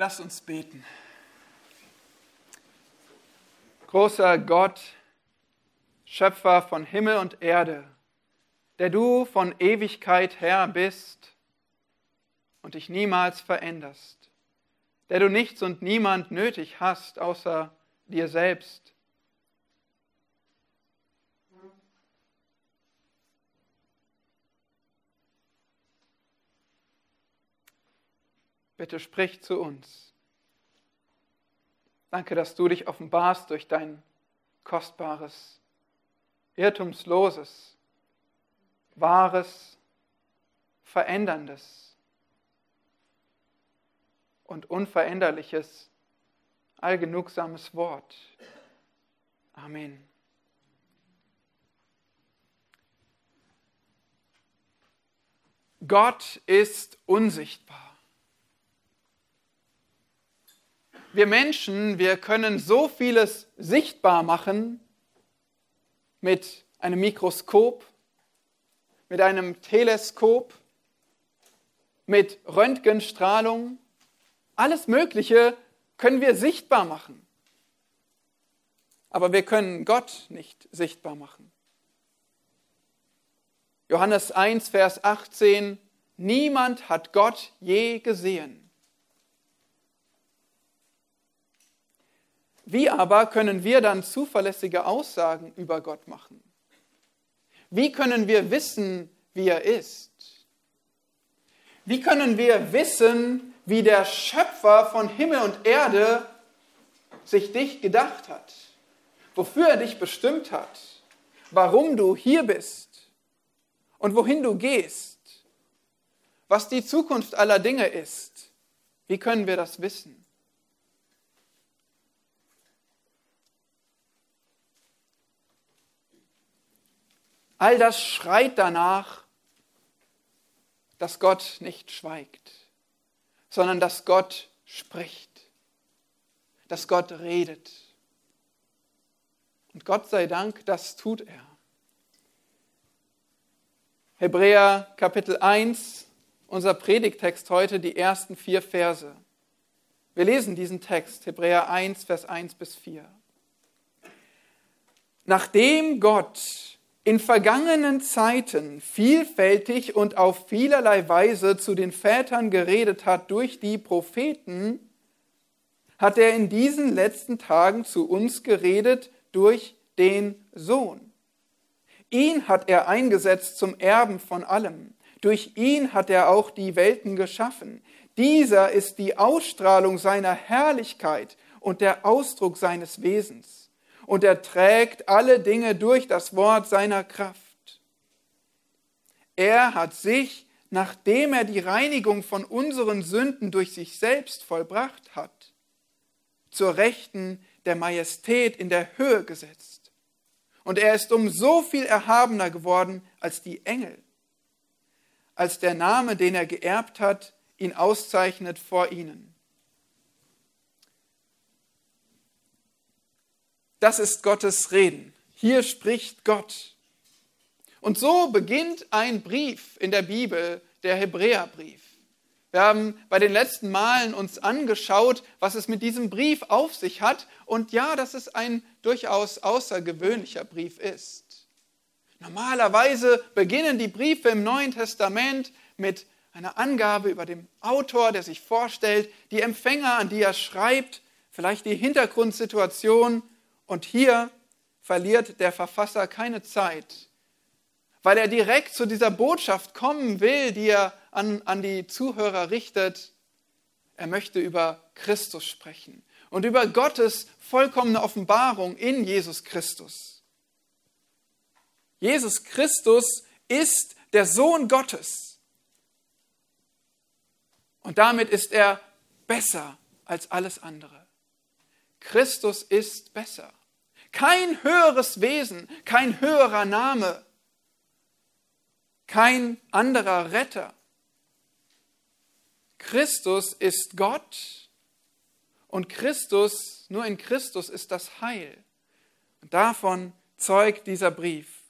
Lass uns beten. Großer Gott, Schöpfer von Himmel und Erde, der du von Ewigkeit her bist und dich niemals veränderst, der du nichts und niemand nötig hast außer dir selbst. Bitte sprich zu uns. Danke, dass du dich offenbarst durch dein kostbares, irrtumsloses, wahres, veränderndes und unveränderliches, allgenugsames Wort. Amen. Gott ist unsichtbar. Wir Menschen, wir können so vieles sichtbar machen mit einem Mikroskop, mit einem Teleskop, mit Röntgenstrahlung. Alles Mögliche können wir sichtbar machen. Aber wir können Gott nicht sichtbar machen. Johannes 1, Vers 18, niemand hat Gott je gesehen. Wie aber können wir dann zuverlässige Aussagen über Gott machen? Wie können wir wissen, wie er ist? Wie können wir wissen, wie der Schöpfer von Himmel und Erde sich dich gedacht hat? Wofür er dich bestimmt hat? Warum du hier bist? Und wohin du gehst? Was die Zukunft aller Dinge ist? Wie können wir das wissen? All das schreit danach, dass Gott nicht schweigt, sondern dass Gott spricht, dass Gott redet. Und Gott sei Dank, das tut er. Hebräer Kapitel 1, unser Predigtext heute, die ersten vier Verse. Wir lesen diesen Text, Hebräer 1, Vers 1 bis 4. Nachdem Gott in vergangenen Zeiten vielfältig und auf vielerlei Weise zu den Vätern geredet hat durch die Propheten, hat er in diesen letzten Tagen zu uns geredet durch den Sohn. Ihn hat er eingesetzt zum Erben von allem. Durch ihn hat er auch die Welten geschaffen. Dieser ist die Ausstrahlung seiner Herrlichkeit und der Ausdruck seines Wesens und er trägt alle Dinge durch das Wort seiner Kraft. Er hat sich, nachdem er die Reinigung von unseren Sünden durch sich selbst vollbracht hat, zur Rechten der Majestät in der Höhe gesetzt. Und er ist um so viel erhabener geworden als die Engel, als der Name, den er geerbt hat, ihn auszeichnet vor ihnen. Das ist Gottes Reden. Hier spricht Gott. Und so beginnt ein Brief in der Bibel, der Hebräerbrief. Wir haben bei den letzten Malen uns angeschaut, was es mit diesem Brief auf sich hat. Und ja, dass es ein durchaus außergewöhnlicher Brief ist. Normalerweise beginnen die Briefe im Neuen Testament mit einer Angabe über den Autor, der sich vorstellt, die Empfänger, an die er schreibt, vielleicht die Hintergrundsituation und hier verliert der Verfasser keine Zeit, weil er direkt zu dieser Botschaft kommen will, die er an, an die Zuhörer richtet. Er möchte über Christus sprechen und über Gottes vollkommene Offenbarung in Jesus Christus. Jesus Christus ist der Sohn Gottes. Und damit ist er besser als alles andere. Christus ist besser. Kein höheres Wesen, kein höherer Name, kein anderer Retter. Christus ist Gott und Christus, nur in Christus ist das Heil. Und davon zeugt dieser Brief.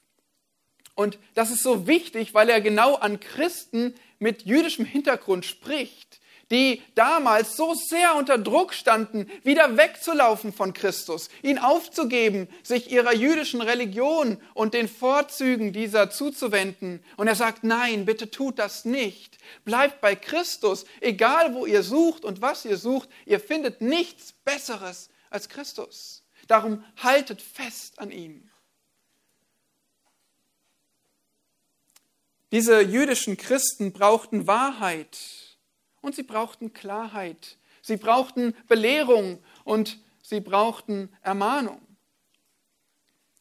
Und das ist so wichtig, weil er genau an Christen mit jüdischem Hintergrund spricht, die damals so sehr unter Druck standen, wieder wegzulaufen von Christus, ihn aufzugeben, sich ihrer jüdischen Religion und den Vorzügen dieser zuzuwenden. Und er sagt, nein, bitte tut das nicht. Bleibt bei Christus, egal wo ihr sucht und was ihr sucht, ihr findet nichts Besseres als Christus. Darum haltet fest an ihm. Diese jüdischen Christen brauchten Wahrheit und sie brauchten Klarheit. Sie brauchten Belehrung und sie brauchten Ermahnung.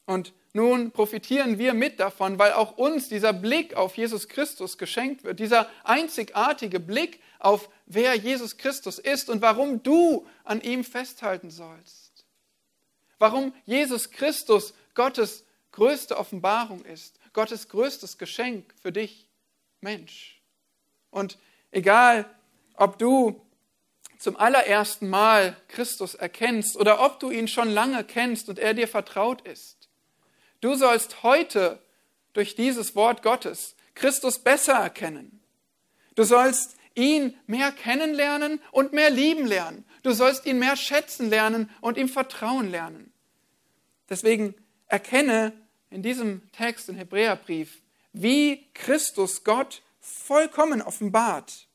Und nun profitieren wir mit davon, weil auch uns dieser Blick auf Jesus Christus geschenkt wird, dieser einzigartige Blick auf wer Jesus Christus ist und warum du an ihm festhalten sollst. Warum Jesus Christus Gottes größte Offenbarung ist, Gottes größtes Geschenk für dich, Mensch. Und egal, ob du zum allerersten Mal Christus erkennst oder ob du ihn schon lange kennst und er dir vertraut ist. Du sollst heute durch dieses Wort Gottes Christus besser erkennen. Du sollst ihn mehr kennenlernen und mehr lieben lernen. Du sollst ihn mehr schätzen lernen und ihm vertrauen lernen. Deswegen erkenne in diesem Text im Hebräerbrief, wie Christus Gott vollkommen offenbart,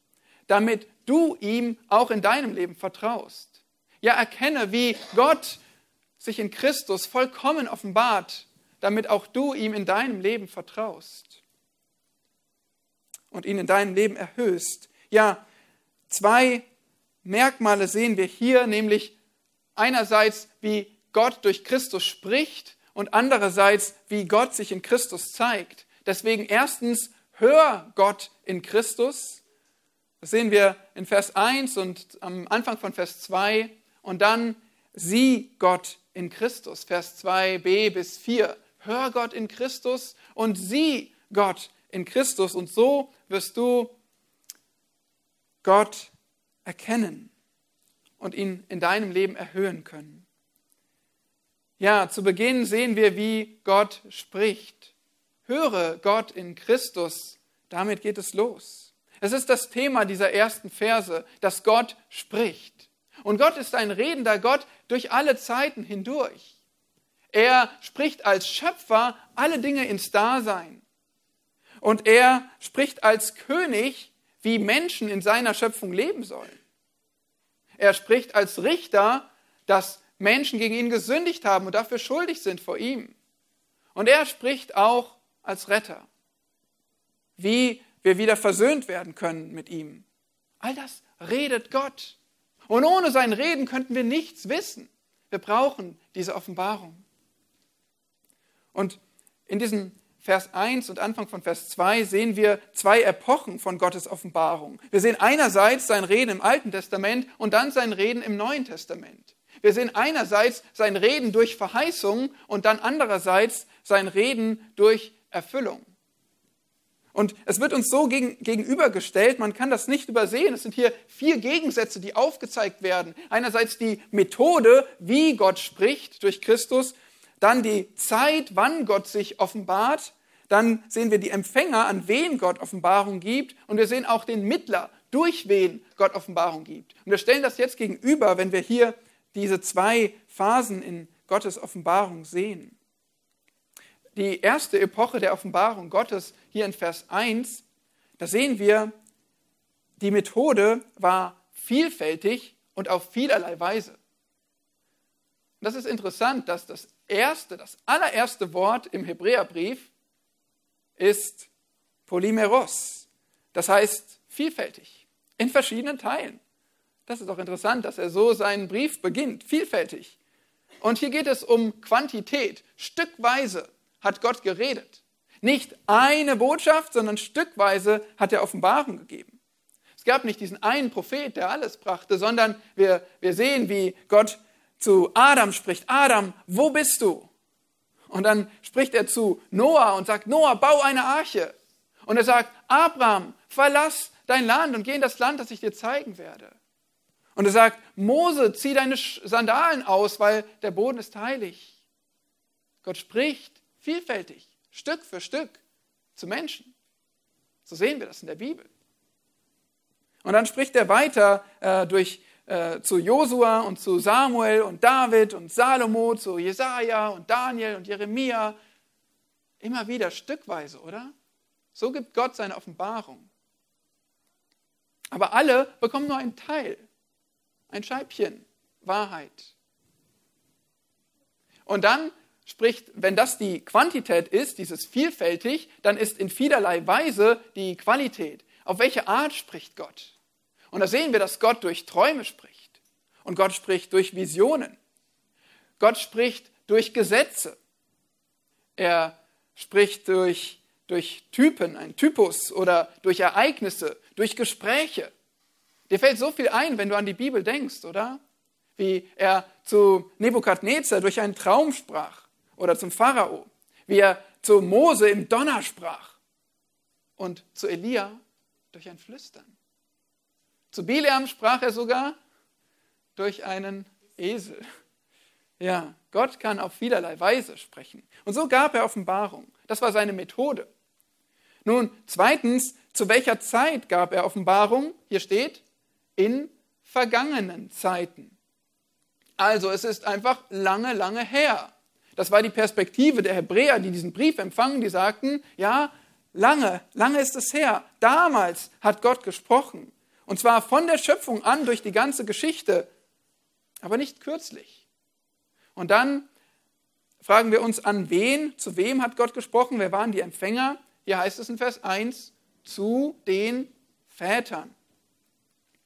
damit du ihm auch in deinem Leben vertraust. Ja, erkenne, wie Gott sich in Christus vollkommen offenbart, damit auch du ihm in deinem Leben vertraust und ihn in deinem Leben erhöhst. Ja, zwei Merkmale sehen wir hier, nämlich einerseits, wie Gott durch Christus spricht und andererseits, wie Gott sich in Christus zeigt. Deswegen erstens, hör Gott in Christus das sehen wir in Vers 1 und am Anfang von Vers 2 und dann sieh Gott in Christus, Vers 2b bis 4. Hör Gott in Christus und sieh Gott in Christus und so wirst du Gott erkennen und ihn in deinem Leben erhöhen können. Ja, zu Beginn sehen wir, wie Gott spricht. Höre Gott in Christus, damit geht es los. Es ist das Thema dieser ersten Verse, dass Gott spricht. Und Gott ist ein redender Gott durch alle Zeiten hindurch. Er spricht als Schöpfer alle Dinge ins Dasein. Und er spricht als König, wie Menschen in seiner Schöpfung leben sollen. Er spricht als Richter, dass Menschen gegen ihn gesündigt haben und dafür schuldig sind vor ihm. Und er spricht auch als Retter, wie wir wieder versöhnt werden können mit ihm. All das redet Gott. Und ohne sein Reden könnten wir nichts wissen. Wir brauchen diese Offenbarung. Und in diesem Vers 1 und Anfang von Vers 2 sehen wir zwei Epochen von Gottes Offenbarung. Wir sehen einerseits sein Reden im Alten Testament und dann sein Reden im Neuen Testament. Wir sehen einerseits sein Reden durch Verheißung und dann andererseits sein Reden durch Erfüllung. Und es wird uns so gegen, gegenübergestellt, man kann das nicht übersehen. Es sind hier vier Gegensätze, die aufgezeigt werden. Einerseits die Methode, wie Gott spricht durch Christus, dann die Zeit, wann Gott sich offenbart, dann sehen wir die Empfänger, an wen Gott Offenbarung gibt, und wir sehen auch den Mittler, durch wen Gott Offenbarung gibt. Und wir stellen das jetzt gegenüber, wenn wir hier diese zwei Phasen in Gottes Offenbarung sehen die erste Epoche der Offenbarung Gottes hier in Vers 1, da sehen wir, die Methode war vielfältig und auf vielerlei Weise. Und das ist interessant, dass das erste, das allererste Wort im Hebräerbrief ist Polymeros. Das heißt vielfältig, in verschiedenen Teilen. Das ist auch interessant, dass er so seinen Brief beginnt, vielfältig. Und hier geht es um Quantität, stückweise hat Gott geredet. Nicht eine Botschaft, sondern stückweise hat er Offenbarung gegeben. Es gab nicht diesen einen Prophet, der alles brachte, sondern wir, wir sehen, wie Gott zu Adam spricht. Adam, wo bist du? Und dann spricht er zu Noah und sagt, Noah, bau eine Arche. Und er sagt, Abraham, verlass dein Land und geh in das Land, das ich dir zeigen werde. Und er sagt, Mose, zieh deine Sandalen aus, weil der Boden ist heilig. Gott spricht vielfältig, Stück für Stück zu Menschen. So sehen wir das in der Bibel. Und dann spricht er weiter äh, durch, äh, zu Josua und zu Samuel und David und Salomo, zu Jesaja und Daniel und Jeremia. Immer wieder stückweise, oder? So gibt Gott seine Offenbarung. Aber alle bekommen nur einen Teil, ein Scheibchen Wahrheit. Und dann spricht, wenn das die Quantität ist, dieses vielfältig, dann ist in vielerlei Weise die Qualität. Auf welche Art spricht Gott? Und da sehen wir, dass Gott durch Träume spricht. Und Gott spricht durch Visionen. Gott spricht durch Gesetze. Er spricht durch, durch Typen, ein Typus oder durch Ereignisse, durch Gespräche. Dir fällt so viel ein, wenn du an die Bibel denkst, oder? Wie er zu Nebukadnezar durch einen Traum sprach oder zum Pharao. Wie er zu Mose im Donner sprach und zu Elia durch ein Flüstern. Zu Bileam sprach er sogar durch einen Esel. Ja, Gott kann auf vielerlei Weise sprechen. Und so gab er Offenbarung. Das war seine Methode. Nun, zweitens, zu welcher Zeit gab er Offenbarung? Hier steht, in vergangenen Zeiten. Also es ist einfach lange, lange her. Das war die Perspektive der Hebräer, die diesen Brief empfangen, die sagten, ja, lange, lange ist es her. Damals hat Gott gesprochen. Und zwar von der Schöpfung an durch die ganze Geschichte, aber nicht kürzlich. Und dann fragen wir uns, an wen, zu wem hat Gott gesprochen? Wer waren die Empfänger? Hier heißt es in Vers 1, zu den Vätern.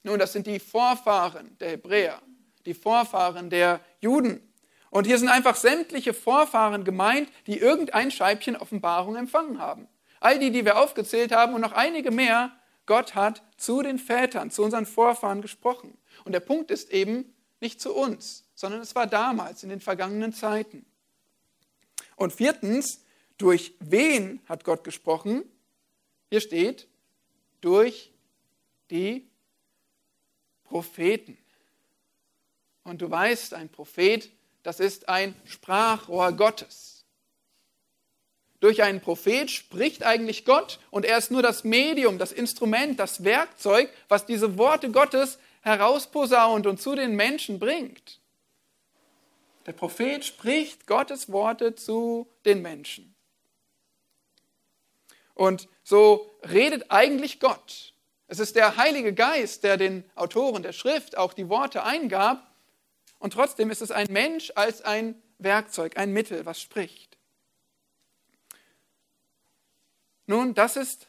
Nun, das sind die Vorfahren der Hebräer, die Vorfahren der Juden. Und hier sind einfach sämtliche Vorfahren gemeint, die irgendein Scheibchen Offenbarung empfangen haben. All die, die wir aufgezählt haben und noch einige mehr, Gott hat zu den Vätern, zu unseren Vorfahren gesprochen. Und der Punkt ist eben nicht zu uns, sondern es war damals, in den vergangenen Zeiten. Und viertens, durch wen hat Gott gesprochen? Hier steht, durch die Propheten. Und du weißt, ein Prophet, das ist ein Sprachrohr Gottes. Durch einen Prophet spricht eigentlich Gott und er ist nur das Medium, das Instrument, das Werkzeug, was diese Worte Gottes herausposaunt und zu den Menschen bringt. Der Prophet spricht Gottes Worte zu den Menschen. Und so redet eigentlich Gott. Es ist der Heilige Geist, der den Autoren der Schrift auch die Worte eingab. Und trotzdem ist es ein Mensch als ein Werkzeug, ein Mittel, was spricht. Nun, das ist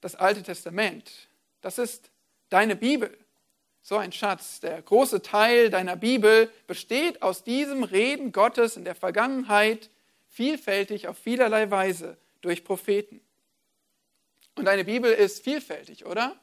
das Alte Testament. Das ist deine Bibel. So ein Schatz. Der große Teil deiner Bibel besteht aus diesem Reden Gottes in der Vergangenheit, vielfältig auf vielerlei Weise durch Propheten. Und deine Bibel ist vielfältig, oder?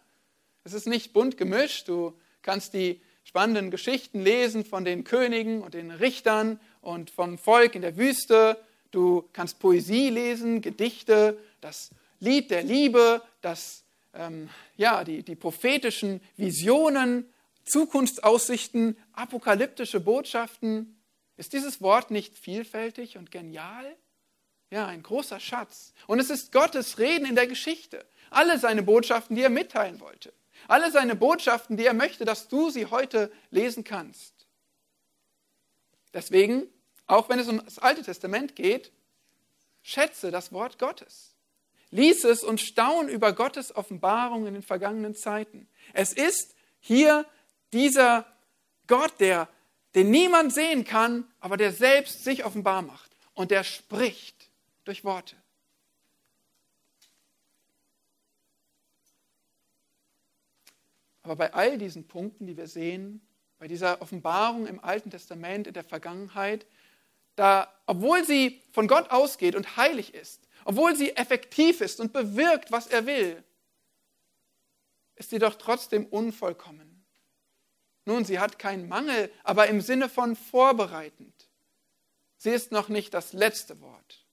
Es ist nicht bunt gemischt. Du kannst die spannenden Geschichten lesen von den Königen und den Richtern und vom Volk in der Wüste. Du kannst Poesie lesen, Gedichte das Lied der Liebe, das, ähm, ja, die, die prophetischen Visionen, Zukunftsaussichten, apokalyptische Botschaften. Ist dieses Wort nicht vielfältig und genial? Ja, ein großer Schatz. Und es ist Gottes Reden in der Geschichte. Alle seine Botschaften, die er mitteilen wollte. Alle seine Botschaften, die er möchte, dass du sie heute lesen kannst. Deswegen, auch wenn es um das Alte Testament geht, schätze das Wort Gottes. Lies es und staun über Gottes Offenbarung in den vergangenen Zeiten. Es ist hier dieser Gott, der, den niemand sehen kann, aber der selbst sich offenbar macht und der spricht durch Worte. Aber bei all diesen Punkten, die wir sehen, bei dieser Offenbarung im Alten Testament, in der Vergangenheit, da, obwohl sie von Gott ausgeht und heilig ist, obwohl sie effektiv ist und bewirkt, was er will, ist sie doch trotzdem unvollkommen. Nun, sie hat keinen Mangel, aber im Sinne von vorbereitend. Sie ist noch nicht das letzte Wort.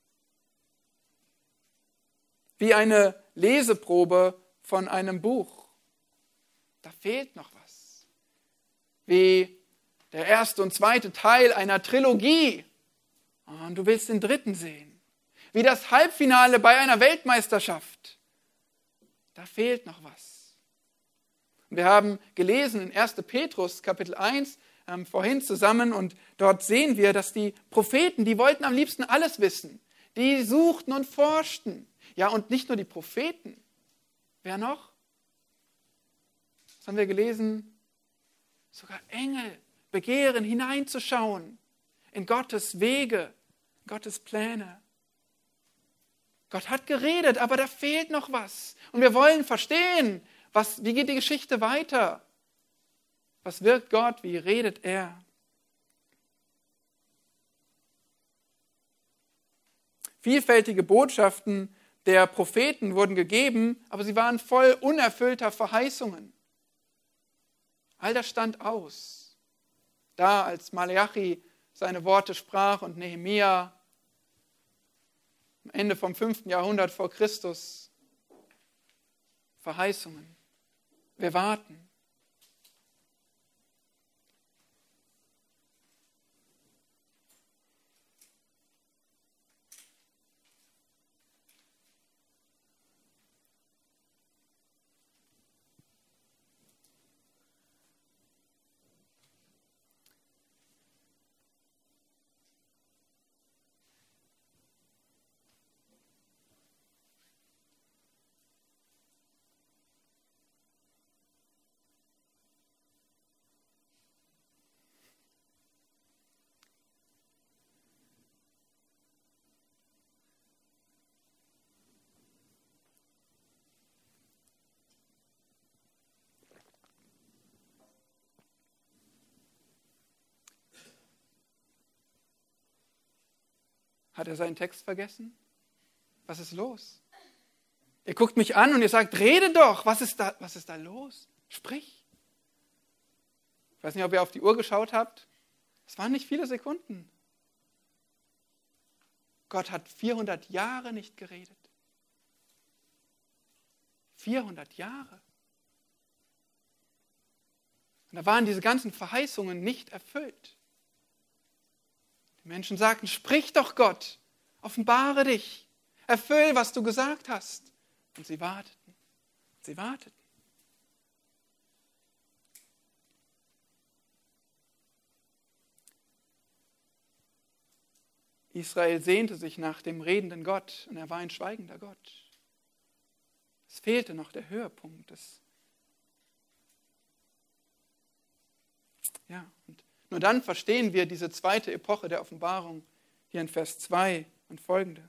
Wie eine Leseprobe von einem Buch. Da fehlt noch was. Wie der erste und zweite Teil einer Trilogie. Und du willst den dritten sehen wie das Halbfinale bei einer Weltmeisterschaft. Da fehlt noch was. Wir haben gelesen in 1. Petrus Kapitel 1 ähm, vorhin zusammen und dort sehen wir, dass die Propheten, die wollten am liebsten alles wissen. Die suchten und forschten. Ja, und nicht nur die Propheten. Wer noch? Haben wir gelesen? Sogar Engel begehren hineinzuschauen in Gottes Wege, Gottes Pläne. Gott hat geredet, aber da fehlt noch was. Und wir wollen verstehen, was, wie geht die Geschichte weiter? Was wirkt Gott? Wie redet er? Vielfältige Botschaften der Propheten wurden gegeben, aber sie waren voll unerfüllter Verheißungen. All das stand aus. Da, als Malachi seine Worte sprach und Nehemia am Ende vom 5. Jahrhundert vor Christus Verheißungen. Wir warten. Hat er seinen Text vergessen? Was ist los? Ihr guckt mich an und ihr sagt, rede doch, was ist da, was ist da los? Sprich. Ich weiß nicht, ob ihr auf die Uhr geschaut habt. Es waren nicht viele Sekunden. Gott hat 400 Jahre nicht geredet. 400 Jahre. Und da waren diese ganzen Verheißungen nicht erfüllt. Menschen sagten, sprich doch Gott, offenbare dich, erfüll, was du gesagt hast. Und sie warteten, sie warteten. Israel sehnte sich nach dem redenden Gott und er war ein schweigender Gott. Es fehlte noch der Höhepunkt. Das ja, und nur dann verstehen wir diese zweite Epoche der Offenbarung hier in Vers 2 und folgende.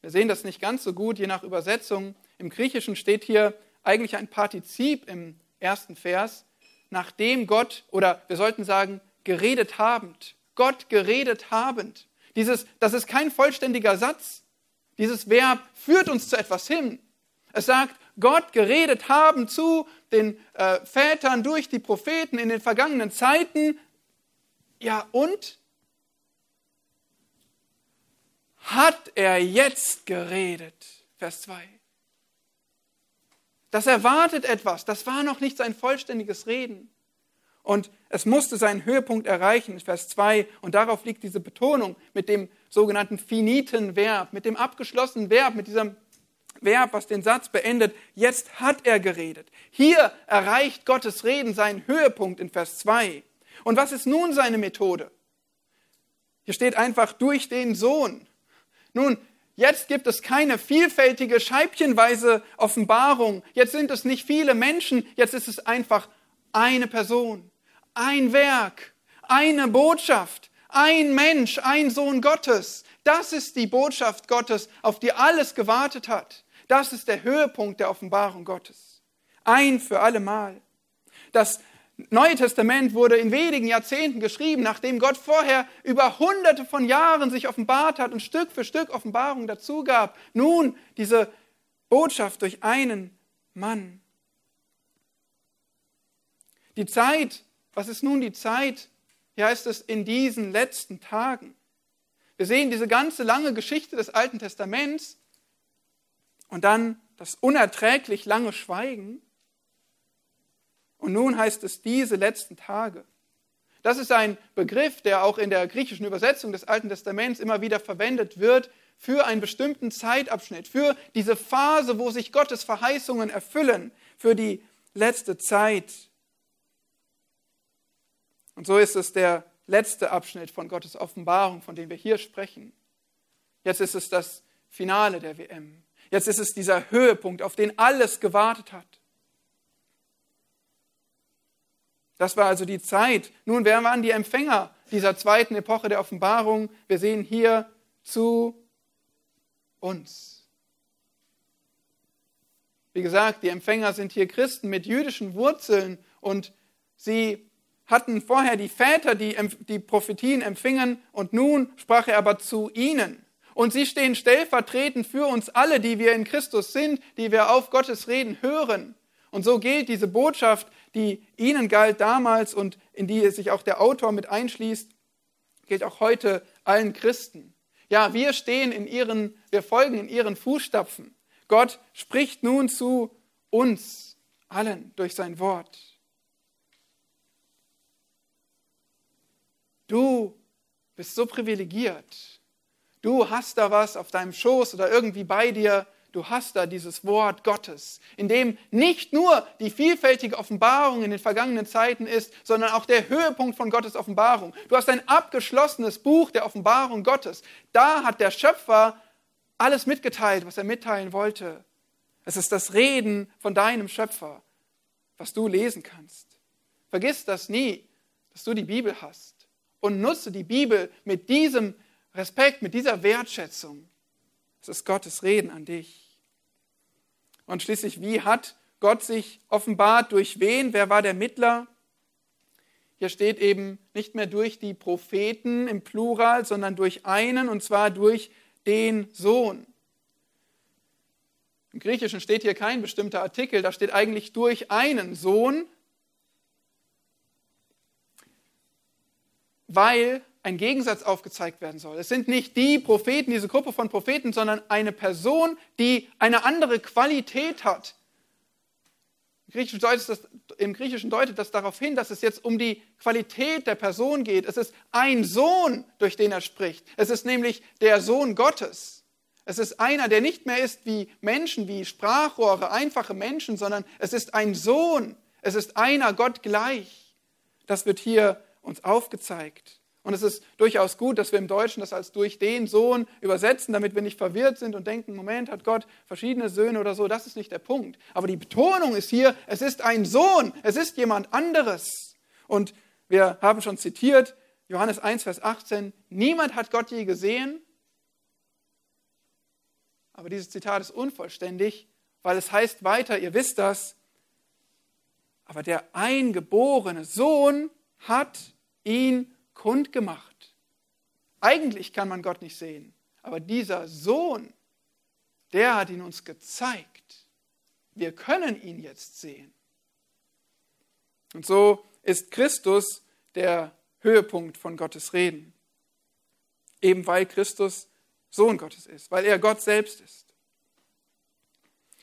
Wir sehen das nicht ganz so gut, je nach Übersetzung. Im Griechischen steht hier eigentlich ein Partizip im ersten Vers, nachdem Gott, oder wir sollten sagen, geredet habend. Gott geredet habend. Dieses, das ist kein vollständiger Satz. Dieses Verb führt uns zu etwas hin. Es sagt, Gott geredet haben zu den äh, Vätern durch die Propheten in den vergangenen Zeiten. Ja, und? Hat er jetzt geredet? Vers 2. Das erwartet etwas. Das war noch nicht sein vollständiges Reden. Und es musste seinen Höhepunkt erreichen, Vers 2. Und darauf liegt diese Betonung mit dem sogenannten finiten Verb, mit dem abgeschlossenen Verb, mit diesem Verb, was den Satz beendet, jetzt hat er geredet. Hier erreicht Gottes Reden seinen Höhepunkt in Vers 2. Und was ist nun seine Methode? Hier steht einfach durch den Sohn. Nun, jetzt gibt es keine vielfältige, scheibchenweise Offenbarung. Jetzt sind es nicht viele Menschen, jetzt ist es einfach eine Person, ein Werk, eine Botschaft, ein Mensch, ein Sohn Gottes. Das ist die Botschaft Gottes, auf die alles gewartet hat. Das ist der Höhepunkt der Offenbarung Gottes. Ein für alle Mal. Das Neue Testament wurde in wenigen Jahrzehnten geschrieben, nachdem Gott vorher über hunderte von Jahren sich offenbart hat und Stück für Stück Offenbarung dazu gab. Nun diese Botschaft durch einen Mann. Die Zeit, was ist nun die Zeit? Hier heißt es in diesen letzten Tagen. Wir sehen diese ganze lange Geschichte des Alten Testaments und dann das unerträglich lange Schweigen. Und nun heißt es diese letzten Tage. Das ist ein Begriff, der auch in der griechischen Übersetzung des Alten Testaments immer wieder verwendet wird für einen bestimmten Zeitabschnitt, für diese Phase, wo sich Gottes Verheißungen erfüllen, für die letzte Zeit. Und so ist es der letzte Abschnitt von Gottes Offenbarung, von dem wir hier sprechen. Jetzt ist es das Finale der WM. Jetzt ist es dieser Höhepunkt, auf den alles gewartet hat. Das war also die Zeit. Nun, wer waren die Empfänger dieser zweiten Epoche der Offenbarung? Wir sehen hier zu uns. Wie gesagt, die Empfänger sind hier Christen mit jüdischen Wurzeln und sie hatten vorher die Väter, die die Prophetien empfingen und nun sprach er aber zu ihnen. Und sie stehen stellvertretend für uns alle, die wir in Christus sind, die wir auf Gottes Reden hören. Und so gilt diese Botschaft, die ihnen galt damals und in die sich auch der Autor mit einschließt, gilt auch heute allen Christen. Ja, wir stehen in ihren, wir folgen in ihren Fußstapfen. Gott spricht nun zu uns allen durch sein Wort. Du bist so privilegiert. Du hast da was auf deinem Schoß oder irgendwie bei dir, du hast da dieses Wort Gottes, in dem nicht nur die vielfältige Offenbarung in den vergangenen Zeiten ist, sondern auch der Höhepunkt von Gottes Offenbarung. Du hast ein abgeschlossenes Buch der Offenbarung Gottes. Da hat der Schöpfer alles mitgeteilt, was er mitteilen wollte. Es ist das Reden von deinem Schöpfer, was du lesen kannst. Vergiss das nie, dass du die Bibel hast und nutze die Bibel mit diesem Respekt, mit dieser Wertschätzung. Es ist Gottes Reden an dich. Und schließlich, wie hat Gott sich offenbart? Durch wen? Wer war der Mittler? Hier steht eben nicht mehr durch die Propheten im Plural, sondern durch einen, und zwar durch den Sohn. Im Griechischen steht hier kein bestimmter Artikel, da steht eigentlich durch einen Sohn, weil ein Gegensatz aufgezeigt werden soll. Es sind nicht die Propheten, diese Gruppe von Propheten, sondern eine Person, die eine andere Qualität hat. Im Griechischen, deutet das, Im Griechischen deutet das darauf hin, dass es jetzt um die Qualität der Person geht. Es ist ein Sohn, durch den er spricht. Es ist nämlich der Sohn Gottes. Es ist einer, der nicht mehr ist wie Menschen, wie Sprachrohre, einfache Menschen, sondern es ist ein Sohn. Es ist einer Gott gleich. Das wird hier uns aufgezeigt. Und es ist durchaus gut, dass wir im Deutschen das als durch den Sohn übersetzen, damit wir nicht verwirrt sind und denken, Moment, hat Gott verschiedene Söhne oder so. Das ist nicht der Punkt. Aber die Betonung ist hier, es ist ein Sohn, es ist jemand anderes. Und wir haben schon zitiert, Johannes 1, Vers 18, niemand hat Gott je gesehen. Aber dieses Zitat ist unvollständig, weil es heißt weiter, ihr wisst das, aber der eingeborene Sohn hat ihn kundgemacht. Eigentlich kann man Gott nicht sehen, aber dieser Sohn, der hat ihn uns gezeigt. Wir können ihn jetzt sehen. Und so ist Christus der Höhepunkt von Gottes Reden. Eben weil Christus Sohn Gottes ist, weil er Gott selbst ist.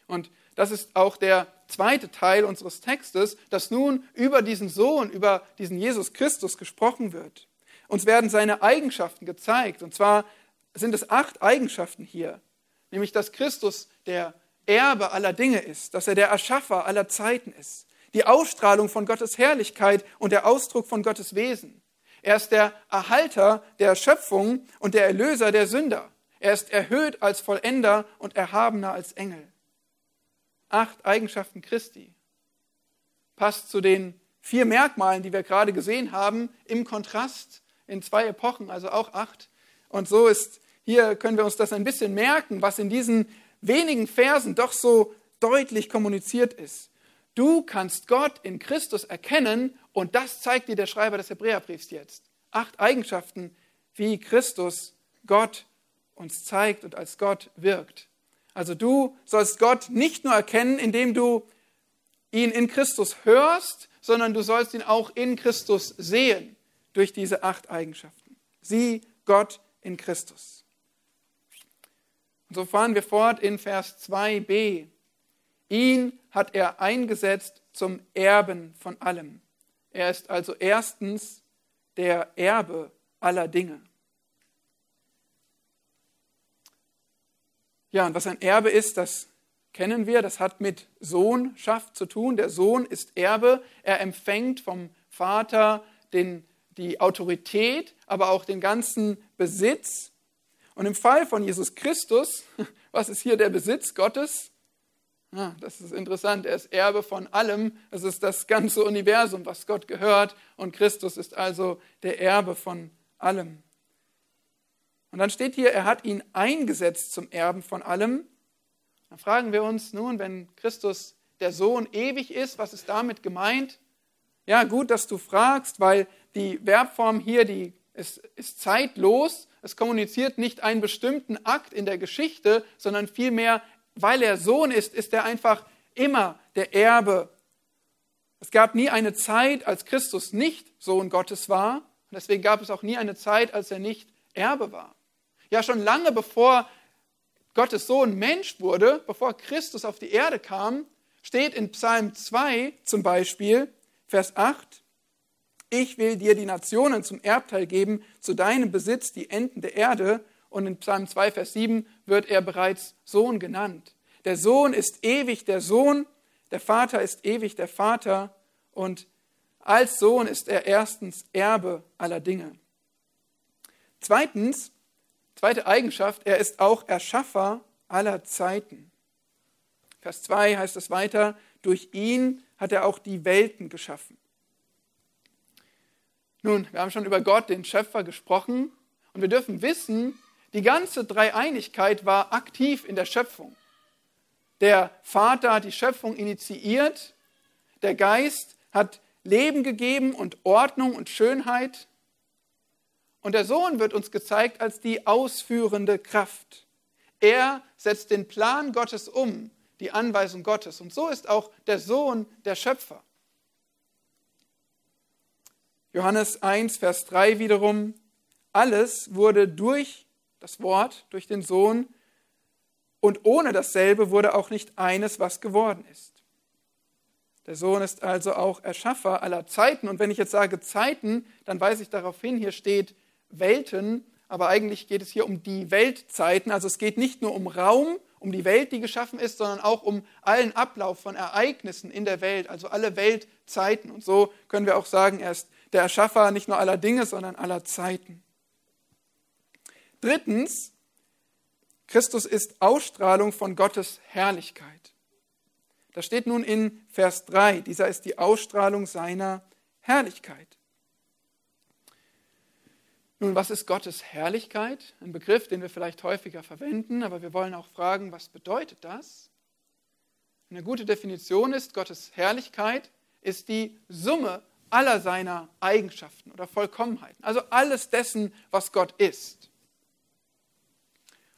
Und das ist auch der zweite Teil unseres Textes, dass nun über diesen Sohn, über diesen Jesus Christus gesprochen wird. Uns werden seine Eigenschaften gezeigt. Und zwar sind es acht Eigenschaften hier. Nämlich, dass Christus der Erbe aller Dinge ist, dass er der Erschaffer aller Zeiten ist, die Ausstrahlung von Gottes Herrlichkeit und der Ausdruck von Gottes Wesen. Er ist der Erhalter der Schöpfung und der Erlöser der Sünder. Er ist erhöht als Vollender und erhabener als Engel. Acht Eigenschaften Christi. Passt zu den vier Merkmalen, die wir gerade gesehen haben, im Kontrast in zwei Epochen, also auch acht. Und so ist, hier können wir uns das ein bisschen merken, was in diesen wenigen Versen doch so deutlich kommuniziert ist. Du kannst Gott in Christus erkennen und das zeigt dir der Schreiber des Hebräerbriefs jetzt. Acht Eigenschaften, wie Christus Gott uns zeigt und als Gott wirkt. Also du sollst Gott nicht nur erkennen, indem du ihn in Christus hörst, sondern du sollst ihn auch in Christus sehen durch diese acht Eigenschaften. Sieh Gott in Christus. Und so fahren wir fort in Vers 2b. Ihn hat er eingesetzt zum Erben von allem. Er ist also erstens der Erbe aller Dinge. Ja, und was ein Erbe ist, das kennen wir, das hat mit Sohnschaft zu tun. Der Sohn ist Erbe, er empfängt vom Vater den, die Autorität, aber auch den ganzen Besitz. Und im Fall von Jesus Christus, was ist hier der Besitz Gottes? Ja, das ist interessant. Er ist Erbe von allem. Es ist das ganze Universum, was Gott gehört. Und Christus ist also der Erbe von allem. Und dann steht hier, er hat ihn eingesetzt zum Erben von allem. Dann fragen wir uns nun, wenn Christus der Sohn ewig ist, was ist damit gemeint? Ja, gut, dass du fragst, weil die Verbform hier, die ist, ist zeitlos. Es kommuniziert nicht einen bestimmten Akt in der Geschichte, sondern vielmehr, weil er Sohn ist, ist er einfach immer der Erbe. Es gab nie eine Zeit, als Christus nicht Sohn Gottes war. Und deswegen gab es auch nie eine Zeit, als er nicht Erbe war. Ja, schon lange bevor Gottes Sohn Mensch wurde, bevor Christus auf die Erde kam, steht in Psalm 2 zum Beispiel, Vers 8, ich will dir die Nationen zum Erbteil geben, zu deinem Besitz die Enden der Erde. Und in Psalm 2, Vers 7 wird er bereits Sohn genannt. Der Sohn ist ewig der Sohn, der Vater ist ewig der Vater und als Sohn ist er erstens Erbe aller Dinge. Zweitens, Zweite Eigenschaft, er ist auch Erschaffer aller Zeiten. Vers 2 heißt es weiter, durch ihn hat er auch die Welten geschaffen. Nun, wir haben schon über Gott, den Schöpfer, gesprochen und wir dürfen wissen, die ganze Dreieinigkeit war aktiv in der Schöpfung. Der Vater hat die Schöpfung initiiert, der Geist hat Leben gegeben und Ordnung und Schönheit und der Sohn wird uns gezeigt als die ausführende Kraft. Er setzt den Plan Gottes um, die Anweisung Gottes. Und so ist auch der Sohn der Schöpfer. Johannes 1, Vers 3 wiederum, alles wurde durch das Wort, durch den Sohn, und ohne dasselbe wurde auch nicht eines, was geworden ist. Der Sohn ist also auch Erschaffer aller Zeiten. Und wenn ich jetzt sage Zeiten, dann weise ich darauf hin, hier steht Welten, aber eigentlich geht es hier um die Weltzeiten. Also es geht nicht nur um Raum, um die Welt, die geschaffen ist, sondern auch um allen Ablauf von Ereignissen in der Welt, also alle Weltzeiten. Und so können wir auch sagen, er ist der Erschaffer nicht nur aller Dinge, sondern aller Zeiten. Drittens, Christus ist Ausstrahlung von Gottes Herrlichkeit. Das steht nun in Vers 3. Dieser ist die Ausstrahlung seiner Herrlichkeit. Nun, was ist Gottes Herrlichkeit? Ein Begriff, den wir vielleicht häufiger verwenden, aber wir wollen auch fragen, was bedeutet das? Eine gute Definition ist, Gottes Herrlichkeit ist die Summe aller seiner Eigenschaften oder Vollkommenheiten, also alles dessen, was Gott ist.